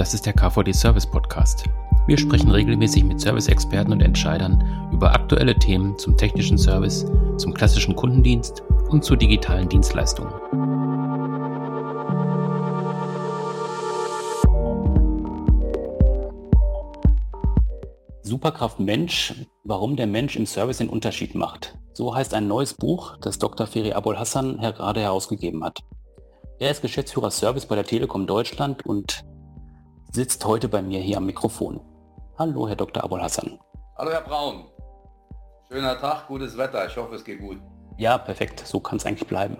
das ist der KVD Service Podcast. Wir sprechen regelmäßig mit Service-Experten und Entscheidern über aktuelle Themen zum technischen Service, zum klassischen Kundendienst und zu digitalen Dienstleistungen. Superkraft Mensch, warum der Mensch im Service den Unterschied macht. So heißt ein neues Buch, das Dr. Feri Abul Hassan gerade herausgegeben hat. Er ist Geschäftsführer Service bei der Telekom Deutschland und sitzt heute bei mir hier am Mikrofon. Hallo, Herr Dr. Abul Hassan. Hallo, Herr Braun. Schöner Tag, gutes Wetter. Ich hoffe, es geht gut. Ja, perfekt. So kann es eigentlich bleiben.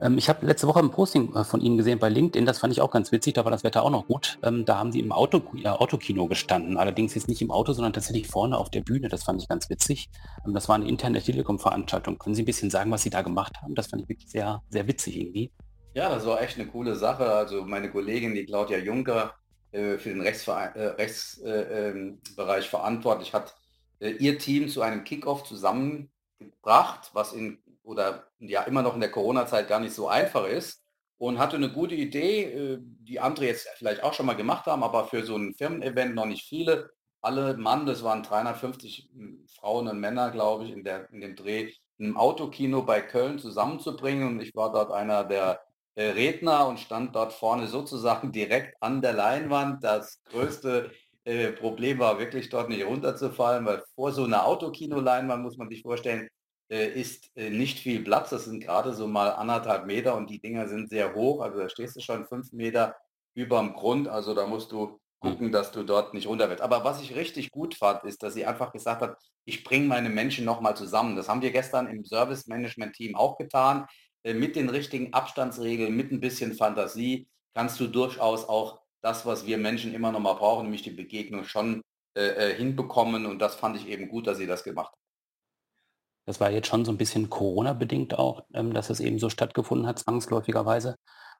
Ähm, ich habe letzte Woche ein Posting äh, von Ihnen gesehen bei LinkedIn. Das fand ich auch ganz witzig. Da war das Wetter auch noch gut. Ähm, da haben Sie im Auto, äh, Autokino gestanden. Allerdings jetzt nicht im Auto, sondern tatsächlich vorne auf der Bühne. Das fand ich ganz witzig. Ähm, das war eine interne Telekom-Veranstaltung. Können Sie ein bisschen sagen, was Sie da gemacht haben? Das fand ich wirklich sehr, sehr witzig irgendwie. Ja, das war echt eine coole Sache. Also meine Kollegin, die Claudia Juncker, für den Rechtsbereich äh, äh, ähm, verantwortlich, hat ihr Team zu einem Kickoff zusammengebracht, was in oder ja immer noch in der Corona-Zeit gar nicht so einfach ist und hatte eine gute Idee, die andere jetzt vielleicht auch schon mal gemacht haben, aber für so ein Firmen-Event noch nicht viele. Alle Mann, das waren 350 hm, Frauen und Männer, glaube ich, in, der, in dem Dreh, ein Autokino bei Köln zusammenzubringen. Und ich war dort einer der äh, Redner und stand dort vorne sozusagen direkt an der Leinwand. Das größte äh, Problem war wirklich dort nicht runterzufallen, weil vor so einer Autokino-Leinwand, muss man sich vorstellen, äh, ist äh, nicht viel Platz. Das sind gerade so mal anderthalb Meter und die Dinger sind sehr hoch. Also da stehst du schon fünf Meter über dem Grund. Also da musst du gucken, dass du dort nicht runter willst. Aber was ich richtig gut fand, ist, dass sie einfach gesagt hat, ich bringe meine Menschen nochmal zusammen. Das haben wir gestern im Service-Management-Team auch getan. Äh, mit den richtigen Abstandsregeln, mit ein bisschen Fantasie, kannst du durchaus auch das, was wir Menschen immer noch mal brauchen, nämlich die Begegnung schon äh, äh, hinbekommen. Und das fand ich eben gut, dass sie das gemacht hat. Das war jetzt schon so ein bisschen Corona-bedingt auch, ähm, dass es eben so stattgefunden hat, zwangsläufigerweise.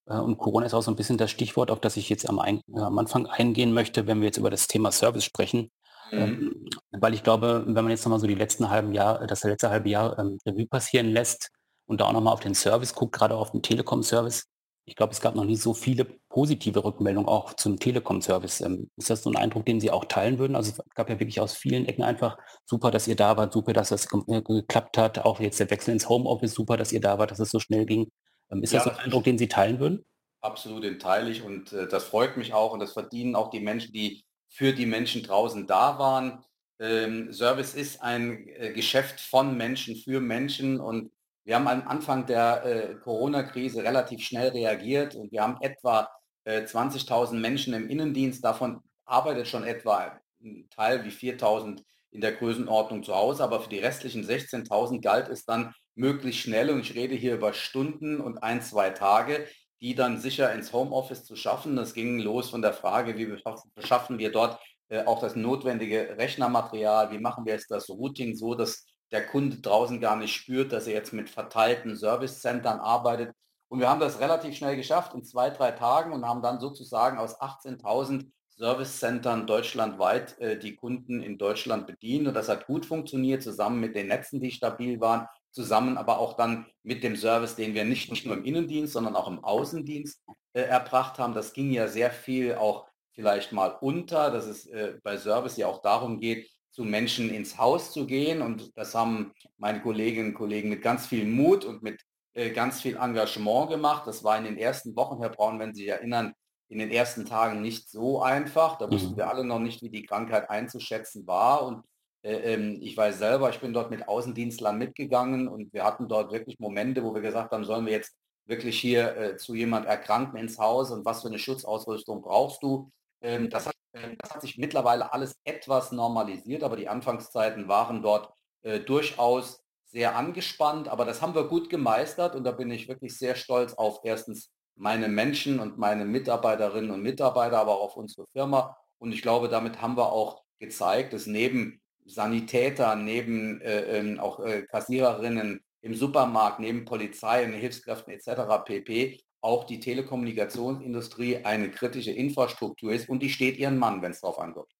Äh, und Corona ist auch so ein bisschen das Stichwort, auf das ich jetzt am, ein, äh, am Anfang eingehen möchte, wenn wir jetzt über das Thema Service sprechen. Mhm. Ähm, weil ich glaube, wenn man jetzt nochmal so die letzten halben Jahr, das letzte halbe Jahr ähm, Revue passieren lässt, und da auch nochmal auf den Service guckt, gerade auf den Telekom-Service, ich glaube, es gab noch nie so viele positive Rückmeldungen auch zum Telekom-Service. Ähm, ist das so ein Eindruck, den Sie auch teilen würden? Also es gab ja wirklich aus vielen Ecken einfach super, dass ihr da wart, super, dass das äh, geklappt hat. Auch jetzt der Wechsel ins Homeoffice, super, dass ihr da wart, dass es so schnell ging. Ähm, ist ja, das so ein Eindruck, den Sie teilen würden? Absolut, den teile ich und äh, das freut mich auch und das verdienen auch die Menschen, die für die Menschen draußen da waren. Ähm, Service ist ein äh, Geschäft von Menschen für Menschen und wir haben am Anfang der äh, Corona-Krise relativ schnell reagiert und wir haben etwa äh, 20.000 Menschen im Innendienst. Davon arbeitet schon etwa ein Teil wie 4.000 in der Größenordnung zu Hause, aber für die restlichen 16.000 galt es dann möglichst schnell und ich rede hier über Stunden und ein, zwei Tage, die dann sicher ins Homeoffice zu schaffen. Das ging los von der Frage, wie beschaffen wir dort äh, auch das notwendige Rechnermaterial, wie machen wir es das Routing so, dass der Kunde draußen gar nicht spürt, dass er jetzt mit verteilten Service-Centern arbeitet. Und wir haben das relativ schnell geschafft in zwei, drei Tagen und haben dann sozusagen aus 18.000 Service-Centern deutschlandweit äh, die Kunden in Deutschland bedient. Und das hat gut funktioniert, zusammen mit den Netzen, die stabil waren, zusammen aber auch dann mit dem Service, den wir nicht, nicht nur im Innendienst, sondern auch im Außendienst äh, erbracht haben. Das ging ja sehr viel auch vielleicht mal unter, dass es äh, bei Service ja auch darum geht, zu Menschen ins Haus zu gehen. Und das haben meine Kolleginnen und Kollegen mit ganz viel Mut und mit äh, ganz viel Engagement gemacht. Das war in den ersten Wochen, Herr Braun, wenn Sie sich erinnern, in den ersten Tagen nicht so einfach. Da wussten mhm. wir alle noch nicht, wie die Krankheit einzuschätzen war. Und äh, ähm, ich weiß selber, ich bin dort mit Außendienstlern mitgegangen und wir hatten dort wirklich Momente, wo wir gesagt haben, sollen wir jetzt wirklich hier äh, zu jemand Erkrankten ins Haus und was für eine Schutzausrüstung brauchst du? Ähm, das hat ähm, das hat sich mittlerweile alles etwas normalisiert, aber die Anfangszeiten waren dort äh, durchaus sehr angespannt. Aber das haben wir gut gemeistert und da bin ich wirklich sehr stolz auf erstens meine Menschen und meine Mitarbeiterinnen und Mitarbeiter, aber auch auf unsere Firma. Und ich glaube, damit haben wir auch gezeigt, dass neben Sanitäter, neben äh, ähm, auch äh, Kassiererinnen im Supermarkt, neben Polizei Hilfskräften etc. pp auch die Telekommunikationsindustrie eine kritische Infrastruktur ist und die steht ihren Mann, wenn es darauf ankommt.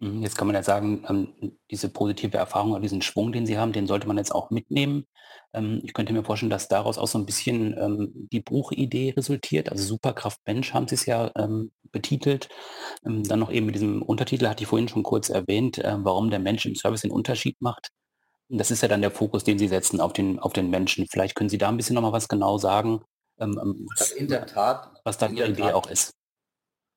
Mhm, jetzt kann man ja sagen, ähm, diese positive Erfahrung oder diesen Schwung, den Sie haben, den sollte man jetzt auch mitnehmen. Ähm, ich könnte mir vorstellen, dass daraus auch so ein bisschen, ähm, die Buchidee resultiert. Also Superkraft Mensch haben Sie es ja, betitelt. Dann noch eben mit diesem Untertitel hatte ich vorhin schon kurz erwähnt, äh, warum der Mensch im Service den Unterschied macht. Das ist ja dann der Fokus, den Sie setzen auf den auf den Menschen. Vielleicht können Sie da ein bisschen noch mal was genau sagen, ähm, ähm, Also was in der Tat, was da in Ihre Idee auch Tat ist?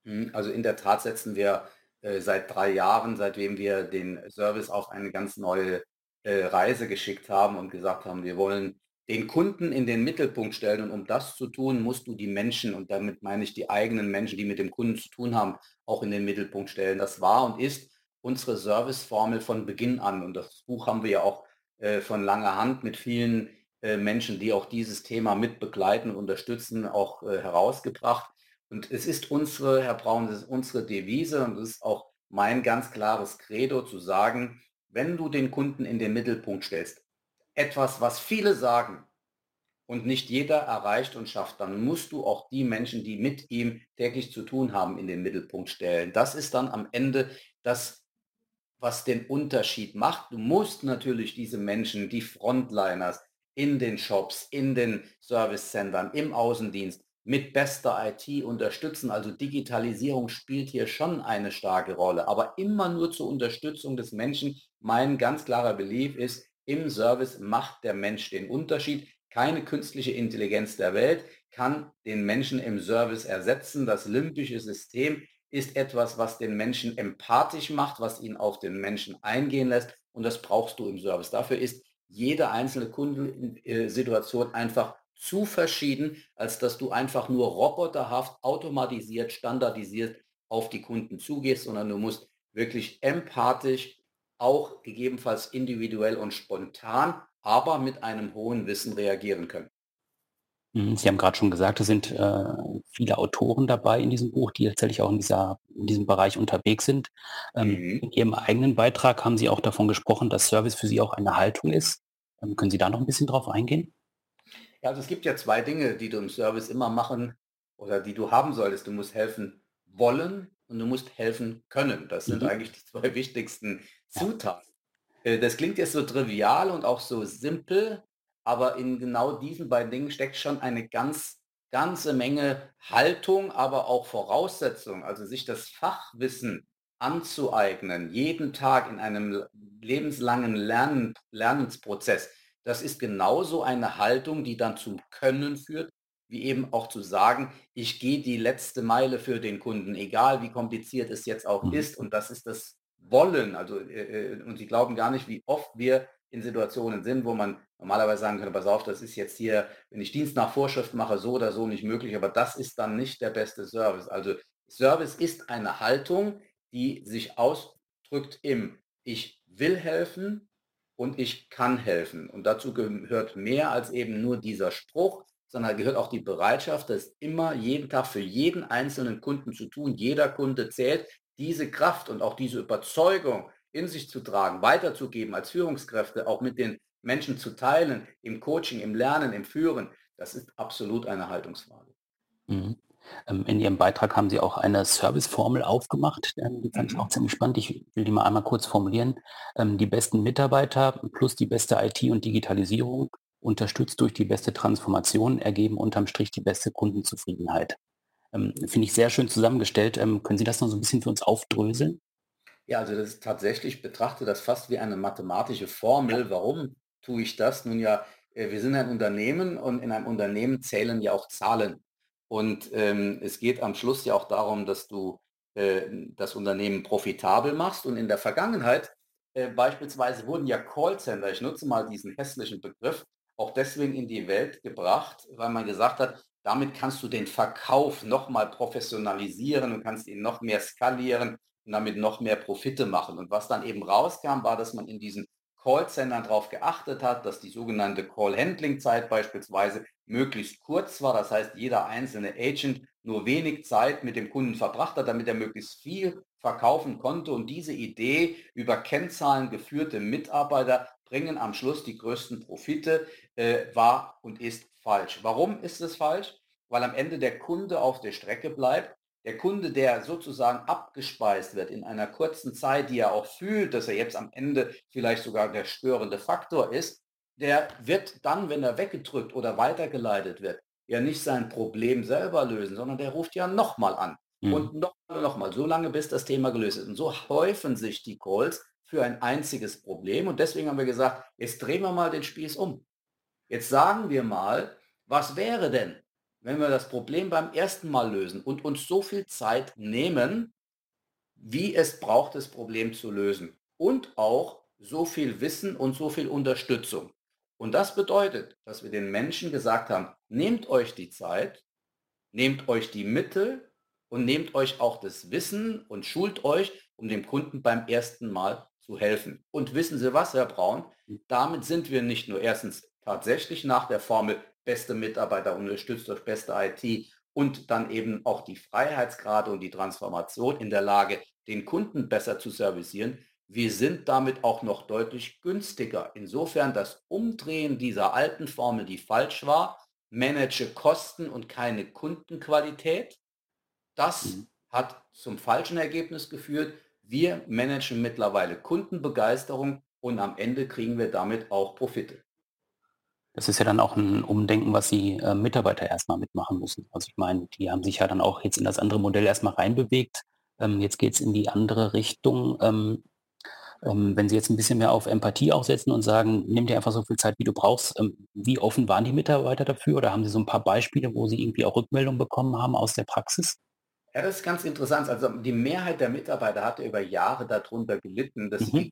Mhm, also in der Tat setzen wir, äh, seit 3 Jahren, seitdem wir den Service auf eine ganz neue, äh, Reise geschickt haben und gesagt haben: „Wir wollen den Kunden in den Mittelpunkt stellen und um das zu tun, musst du die Menschen“ und damit meine ich die eigenen Menschen, die mit dem Kunden zu tun haben, auch in den Mittelpunkt stellen. Das war und ist unsere Serviceformel von Beginn an und das Buch haben wir ja auch, äh, von langer Hand mit vielen, Menschen, die auch dieses Thema mit begleiten und unterstützen, auch, äh, herausgebracht. Und es ist unsere Herr Braun, es ist unsere Devise und es ist auch mein ganz klares Credo zu sagen: „Wenn du den Kunden in den Mittelpunkt stellst, etwas, was viele sagen und nicht jeder erreicht und schafft, dann musst du auch die Menschen, die mit ihm täglich zu tun haben, in den Mittelpunkt stellen.“ Das ist dann am Ende das was den Unterschied macht. Du musst natürlich diese Menschen, die Frontliners in den Shops, in den Servicecentern, im Außendienst mit bester IT unterstützen. Also Digitalisierung spielt hier schon eine starke Rolle, aber immer nur zur Unterstützung des Menschen. Mein ganz klarer Belief ist, im Service macht der Mensch den Unterschied. Keine künstliche Intelligenz der Welt kann den Menschen im Service ersetzen. Das limbische System ist etwas, was den Menschen empathisch macht, was ihn auf den Menschen eingehen lässt und das brauchst du im Service. Dafür ist jede einzelne Kundensituation einfach zu verschieden, als dass du einfach nur roboterhaft, automatisiert, standardisiert auf die Kunden zugehst, sondern du musst wirklich empathisch, auch gegebenenfalls individuell und spontan, aber mit einem hohen Wissen reagieren können. Mhm, Sie haben gerade schon gesagt, es sind, äh, viele Autoren dabei in diesem Buch, die tatsächlich auch in dieser in diesem Bereich unterwegs sind. Ähm, Mhm. in Ihrem eigenen Beitrag haben Sie auch davon gesprochen, dass Service für Sie auch eine Haltung ist. Ähm, können Sie da noch ein bisschen drauf eingehen? Ja, also es gibt ja 2 Dinge, die du im Service immer machen oder die du haben solltest. Du musst helfen wollen und du musst helfen können. Das sind Mhm. eigentlich die 2 wichtigsten Ja. Zutaten. Äh, das klingt jetzt so trivial und auch so simpel, aber in genau diesen beiden Dingen steckt schon eine ganz ganze Menge Haltung, aber auch Voraussetzung, also sich das Fachwissen anzueignen, jeden Tag in einem lebenslangen Lernen Lernensprozess. Das ist genauso eine Haltung, die dann zum Können führt, wie eben auch zu sagen: „Ich gehe die letzte Meile für den Kunden, egal wie kompliziert es jetzt auch Mhm. ist.“ Und das ist das wollen. Also, äh, äh, und Sie glauben gar nicht, wie oft wir in Situationen sind, wo man normalerweise sagen könnte: „Pass auf, das ist jetzt hier, wenn ich Dienst nach Vorschrift mache, so oder so nicht möglich“, aber das ist dann nicht der beste Service. Also, Service ist eine Haltung, die sich ausdrückt im: „Ich will helfen und ich kann helfen.“ Und dazu gehört mehr als eben nur dieser Spruch, sondern gehört auch die Bereitschaft, das immer jeden Tag für jeden einzelnen Kunden zu tun. Jeder Kunde zählt diese Kraft und auch diese Überzeugung in sich zu tragen, weiterzugeben als Führungskräfte, auch mit den Menschen zu teilen, im Coaching, im Lernen, im Führen, das ist absolut eine Haltungsfrage. Mhm. Ähm, in Ihrem Beitrag haben Sie auch eine Serviceformel aufgemacht, die fand ich auch Mhm. ziemlich spannend. Ich will die mal einmal kurz formulieren. Ähm, die besten Mitarbeiter plus die beste IT und Digitalisierung, unterstützt durch die beste Transformation, ergeben unterm Strich die beste Kundenzufriedenheit. Ähm, finde ich sehr schön zusammengestellt. Können Sie das noch so ein bisschen für uns aufdröseln? Ja, also das ist tatsächlich ich betrachte das fast wie eine mathematische. Formel. Warum tue ich das? Nun ja, äh, wir sind ein Unternehmen und in einem Unternehmen zählen ja auch Zahlen. Und, ähm, es geht am Schluss ja auch darum, dass du, äh, das Unternehmen profitabel machst. Und in der Vergangenheit, äh, beispielsweise wurden ja Callcenter, ich nutze mal diesen hässlichen Begriff, auch deswegen in die Welt gebracht, weil man gesagt hat, damit kannst du den Verkauf noch mal professionalisieren und kannst ihn noch mehr skalieren und damit noch mehr Profite machen. Und was dann eben rauskam, war, dass man in diesen Callcentern darauf geachtet hat, dass die sogenannte Call-Handling-Zeit beispielsweise möglichst kurz war. Das heißt, jeder einzelne Agent nur wenig Zeit mit dem Kunden verbracht hat, damit er möglichst viel verkaufen konnte. Und diese Idee über Kennzahlen geführte Mitarbeiter bringen am Schluss die größten Profite, äh, war und ist falsch. Warum ist es falsch? Weil am Ende der Kunde auf der Strecke bleibt Der Kunde, der sozusagen abgespeist wird in einer kurzen Zeit, die er auch fühlt, dass er jetzt am Ende vielleicht sogar der störende Faktor ist, der wird dann, wenn er weggedrückt oder weitergeleitet wird, ja nicht sein Problem selber lösen, sondern der ruft ja nochmal an. Mhm. Und nochmal, nochmal, so lange, bis das Thema gelöst ist. Und so häufen sich die Calls für ein einziges Problem. Und deswegen haben wir gesagt, jetzt drehen wir mal den Spieß um. Jetzt sagen wir mal, was wäre denn, wenn wir das Problem beim ersten Mal lösen und uns so viel Zeit nehmen, wie es braucht, das Problem zu lösen. Und auch so viel Wissen und so viel Unterstützung. Und das bedeutet, dass wir den Menschen gesagt haben, nehmt euch die Zeit, nehmt euch die Mittel und nehmt euch auch das Wissen und schult euch, um dem Kunden beim ersten Mal zu helfen. Und wissen Sie was, Herr Braun, damit sind wir nicht nur erstens tatsächlich nach der Formel beste Mitarbeiter unterstützt durch beste IT und dann eben auch die Freiheitsgrade und die Transformation in der Lage, den Kunden besser zu servicieren, wir sind damit auch noch deutlich günstiger. Insofern das Umdrehen dieser alten Formel, die falsch war, manage Kosten und keine Kundenqualität, das mhm. hat zum falschen Ergebnis geführt. Wir managen mittlerweile Kundenbegeisterung und am Ende kriegen wir damit auch Profite. Das ist ja dann auch ein Umdenken, was die äh, Mitarbeiter erstmal mitmachen müssen. Also ich meine, die haben sich ja dann auch jetzt in das andere Modell erstmal reinbewegt. Ähm, jetzt geht es in die andere Richtung. Ähm, ähm, wenn Sie jetzt ein bisschen mehr auf Empathie auch setzen und sagen, nimm dir einfach so viel Zeit, wie du brauchst, ähm, wie offen waren die Mitarbeiter dafür oder haben Sie so ein paar Beispiele, wo Sie irgendwie auch Rückmeldungen bekommen haben aus der Praxis? Ja, das ist ganz interessant. Also die Mehrheit der Mitarbeiter hatte über Jahre darunter gelitten, dass mhm.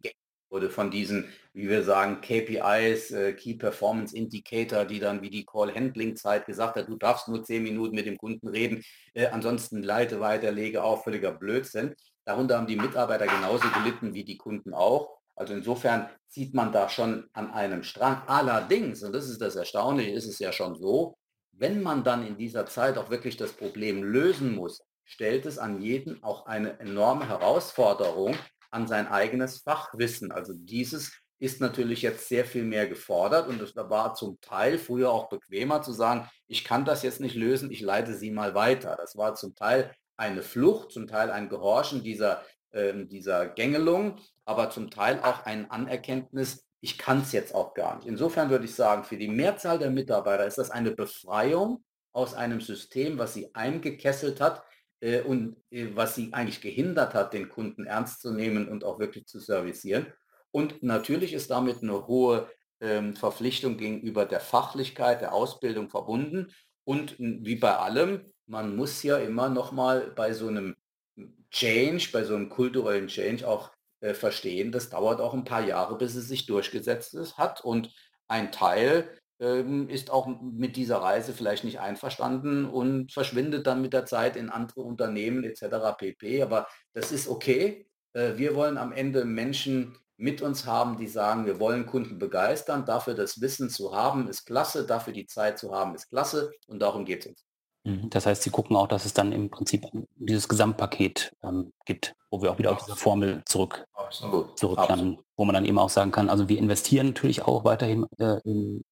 Wurde von diesen, wie wir sagen, KPIs, äh, Key Performance Indicator, die dann wie die Call-Handling-Zeit gesagt hat, du darfst nur zehn Minuten mit dem Kunden reden, äh, ansonsten leite weiter, lege auf, völliger Blödsinn. Darunter haben die Mitarbeiter genauso gelitten wie die Kunden auch. Also insofern zieht man da schon an einem Strang. Allerdings, und das ist das Erstaunliche, ist es ja schon so, wenn man dann in dieser Zeit auch wirklich das Problem lösen muss, stellt es an jeden auch eine enorme Herausforderung an sein eigenes Fachwissen. Also dieses ist natürlich jetzt sehr viel mehr gefordert und es war zum Teil früher auch bequemer zu sagen, ich kann das jetzt nicht lösen, ich leite Sie mal weiter. Das war zum Teil eine Flucht, zum Teil ein Gehorchen dieser, äh, dieser Gängelung, aber zum Teil auch ein Anerkenntnis, ich kann es jetzt auch gar nicht. Insofern würde ich sagen, für die Mehrzahl der Mitarbeiter ist das eine Befreiung aus einem System, was sie eingekesselt hat äh, und äh, was sie eigentlich gehindert hat, den Kunden ernst zu nehmen und auch wirklich zu servicieren. Und natürlich ist damit eine hohe ähm, Verpflichtung gegenüber der Fachlichkeit, der Ausbildung verbunden. Und wie bei allem, man muss ja immer noch mal bei so einem Change, bei so einem kulturellen Change auch äh, verstehen, das dauert auch ein paar Jahre, bis es sich durchgesetzt ist, hat. Und ein Teil ist auch mit dieser Reise vielleicht nicht einverstanden und verschwindet dann mit der Zeit in andere Unternehmen etc. pp. Aber das ist okay. Äh, wir wollen am Ende Menschen mit uns haben, die sagen, wir wollen Kunden begeistern. Dafür das Wissen zu haben, ist klasse. Dafür die Zeit zu haben, ist klasse. Und darum geht es uns. Mhm. Das heißt, Sie gucken auch, dass es dann im Prinzip dieses Gesamtpaket ähm, gibt, wo wir auch wieder auf diese Formel zurück, zurückkehren, wo man dann eben auch sagen kann, also wir investieren natürlich auch weiterhin äh, in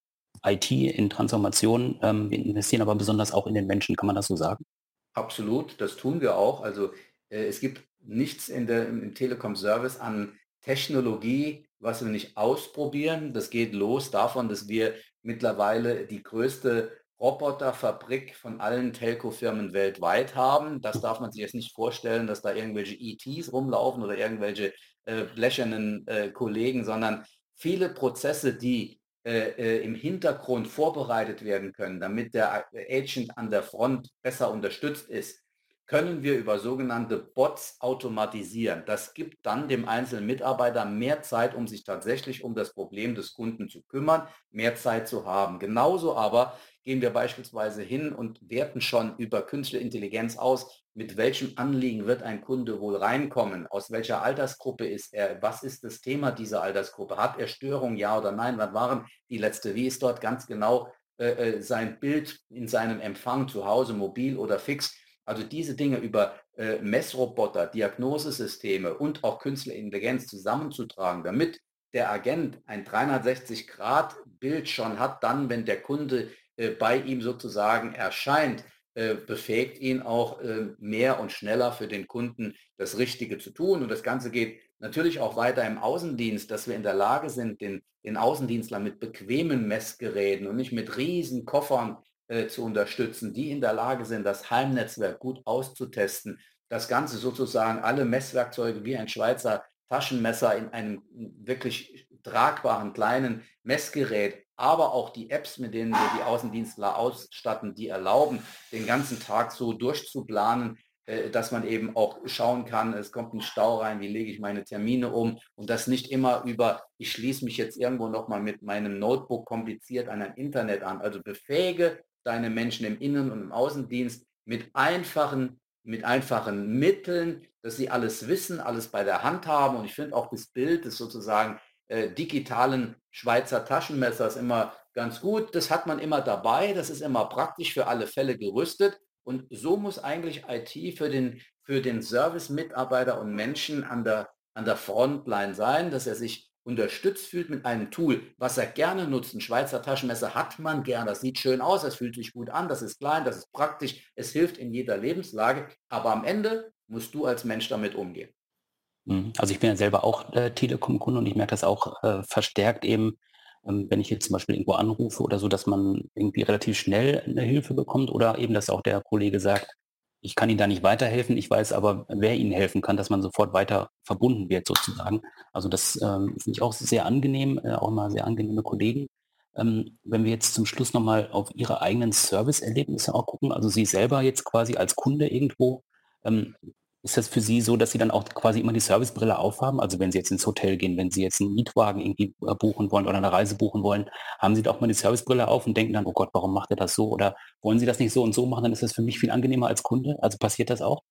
IT, in Transformation, ähm, wir investieren aber besonders auch in den Menschen, kann man das so sagen? Absolut, das tun wir auch. Also äh, es gibt nichts in der, im Telekom-Service an Technologie, was wir nicht ausprobieren. Das geht los davon, dass wir mittlerweile die größte Roboterfabrik von allen Telco-Firmen weltweit haben. Das darf man sich jetzt nicht vorstellen, dass da irgendwelche ETs rumlaufen oder irgendwelche äh, blechernen äh, Kollegen, sondern viele Prozesse, die äh, äh im Hintergrund vorbereitet werden können, damit der Agent an der Front besser unterstützt ist, können wir über sogenannte Bots automatisieren. Das gibt dann dem einzelnen Mitarbeiter mehr Zeit, um sich tatsächlich um das Problem des Kunden zu kümmern, mehr Zeit zu haben. Genauso aber gehen wir beispielsweise hin und werten schon über künstliche Intelligenz aus, mit welchem Anliegen wird ein Kunde wohl reinkommen, aus welcher Altersgruppe ist er, was ist das Thema dieser Altersgruppe, hat er Störungen, ja oder nein, wann waren die letzte, wie ist dort ganz genau äh, äh, sein Bild in seinem Empfang zu Hause, mobil oder fix. Also diese Dinge über äh, Messroboter, Diagnosesysteme und auch künstliche Intelligenz zusammenzutragen, damit der Agent ein 360-Grad-Bild schon hat, dann, wenn der Kunde äh, bei ihm sozusagen erscheint, äh, befähigt ihn auch äh, mehr und schneller für den Kunden das Richtige zu tun. Und das Ganze geht natürlich auch weiter im Außendienst, dass wir in der Lage sind, den, den Außendienstler mit bequemen Messgeräten und nicht mit riesen Koffern äh, zu unterstützen, die in der Lage sind, das Heimnetzwerk gut auszutesten. Das Ganze sozusagen alle Messwerkzeuge wie ein Schweizer Taschenmesser in einem wirklich tragbaren kleinen Messgerät, aber auch die Apps, mit denen wir die Außendienstler ausstatten, die erlauben, den ganzen Tag so durchzuplanen, äh, dass man eben auch schauen kann, es kommt ein Stau rein, wie lege ich meine Termine um und das nicht immer über, ich schließe mich jetzt irgendwo nochmal mit meinem Notebook kompliziert an ein Internet an. Also befähige deine Menschen im Innen- und im Außendienst mit einfachen, mit einfachen Mitteln, dass sie alles wissen, alles bei der Hand haben. Und ich finde auch das Bild des sozusagen äh, digitalen Schweizer Taschenmessers immer ganz gut. Das hat man immer dabei, das ist immer praktisch für alle Fälle gerüstet. Und so muss eigentlich IT für den, für den Service-Mitarbeiter und Menschen an der, an der Frontline sein, dass er sich unterstützt fühlt mit einem Tool, was er gerne nutzt. Ein Schweizer Taschenmesser hat man gern, das sieht schön aus, es fühlt sich gut an, das ist klein, das ist praktisch, es hilft in jeder Lebenslage, aber am Ende musst du als Mensch damit umgehen. Mhm. Also ich bin ja selber auch äh, Telekom-Kunde und ich merke das auch äh, verstärkt eben, ähm, wenn ich jetzt zum Beispiel irgendwo anrufe oder so, dass man irgendwie relativ schnell eine Hilfe bekommt oder eben, dass auch der Kollege sagt, ich kann Ihnen da nicht weiterhelfen, ich weiß aber, wer Ihnen helfen kann, dass man sofort weiter verbunden wird sozusagen. Also das ähm, finde ich auch sehr angenehm, äh, auch immer sehr angenehme Kollegen. Ähm, wenn wir jetzt zum Schluss nochmal auf Ihre eigenen Service-Erlebnisse auch gucken, also Sie selber jetzt quasi als Kunde irgendwo, ähm, ist das für Sie so, dass Sie dann auch quasi immer die Servicebrille aufhaben? Also wenn Sie jetzt ins Hotel gehen, wenn Sie jetzt einen Mietwagen irgendwie äh, buchen wollen oder eine Reise buchen wollen, haben Sie doch mal die Servicebrille auf und denken dann, oh Gott, warum macht er das so? Oder wollen Sie das nicht so und so machen? Dann ist das für mich viel angenehmer als Kunde. Also passiert das auch?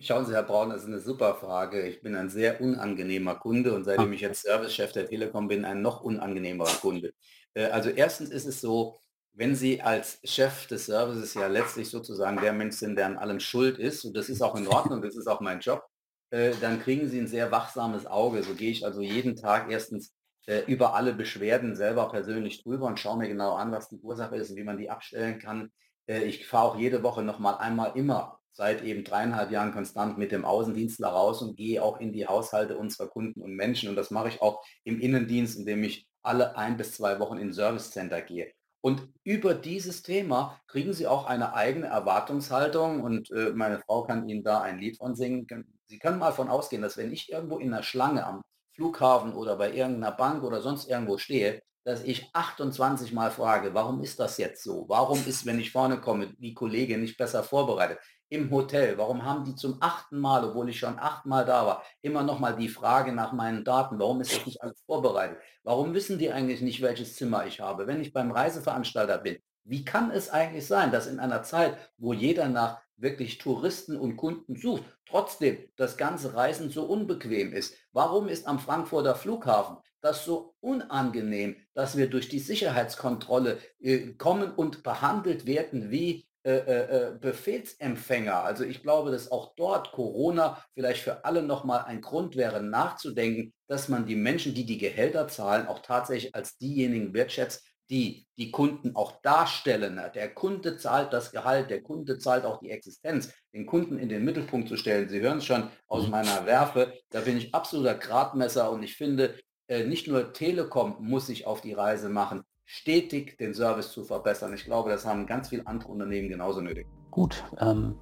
Schauen Sie, Herr Braun, das ist eine super Frage. Ich bin ein sehr unangenehmer Kunde und seitdem ah. ich jetzt Servicechef der Telekom bin, ein noch unangenehmerer Kunde. Äh, also erstens ist es so, wenn Sie als Chef des Services ja letztlich sozusagen der Mensch sind, der an allem schuld ist, und das ist auch in Ordnung, das ist auch mein Job, äh, dann kriegen Sie ein sehr wachsames Auge. So gehe ich also jeden Tag erstens äh, über alle Beschwerden selber persönlich drüber und schaue mir genau an, was die Ursache ist und wie man die abstellen kann. Äh, ich fahre auch jede Woche noch mal einmal immer seit eben dreieinhalb Jahren konstant mit dem Außendienstler raus und gehe auch in die Haushalte unserer Kunden und Menschen. Und das mache ich auch im Innendienst, indem ich alle ein bis zwei Wochen in Service Center gehe. Und über dieses Thema kriegen Sie auch eine eigene Erwartungshaltung und äh, meine Frau kann Ihnen da ein Lied von singen. Sie können mal davon ausgehen, dass wenn ich irgendwo in einer Schlange am Flughafen oder bei irgendeiner Bank oder sonst irgendwo stehe, dass ich 28 Mal frage, warum ist das jetzt so? Warum ist, wenn ich vorne komme, die Kollegin nicht besser vorbereitet? Im Hotel, warum haben die zum achten Mal, obwohl ich schon achtmal da war, immer noch mal die Frage nach meinen Daten? Warum ist das nicht alles vorbereitet? Warum wissen die eigentlich nicht, welches Zimmer ich habe? Wenn ich beim Reiseveranstalter bin, wie kann es eigentlich sein, dass in einer Zeit, wo jeder nach wirklich Touristen und Kunden sucht, trotzdem das ganze Reisen so unbequem ist? Warum ist am Frankfurter Flughafen das so unangenehm, dass wir durch die Sicherheitskontrolle äh, kommen und behandelt werden wie äh, äh, äh, Befehlsempfänger. Also ich glaube, dass auch dort Corona vielleicht für alle nochmal ein Grund wäre, nachzudenken, dass man die Menschen, die die Gehälter zahlen, auch tatsächlich als diejenigen wertschätzt, die die Kunden auch darstellen. Der Kunde zahlt das Gehalt, der Kunde zahlt auch die Existenz. Den Kunden in den Mittelpunkt zu stellen, Sie hören es schon aus mhm. meiner Werfe, da bin ich absoluter Gradmesser und ich finde, nicht nur Telekom muss sich auf die Reise machen, stetig den Service zu verbessern. Ich glaube, das haben ganz viele andere Unternehmen genauso nötig. Gut, ähm,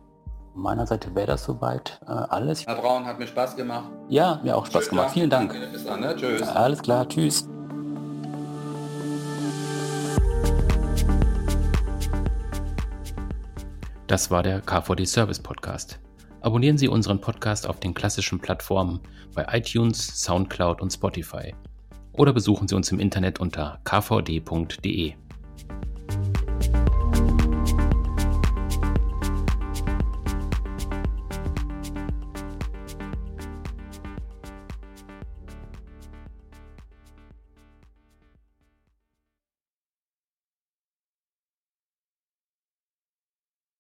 meiner Seite wäre das soweit äh, alles. Herr Braun, hat mir Spaß gemacht. Ja, mir auch Spaß Schönen gemacht. Vielen Dank. Bis dann, ne? Tschüss. Alles klar, tschüss. Das war der KVD Service Podcast. Abonnieren Sie unseren Podcast auf den klassischen Plattformen bei iTunes, SoundCloud und Spotify. Oder besuchen Sie uns im Internet unter kvd.de.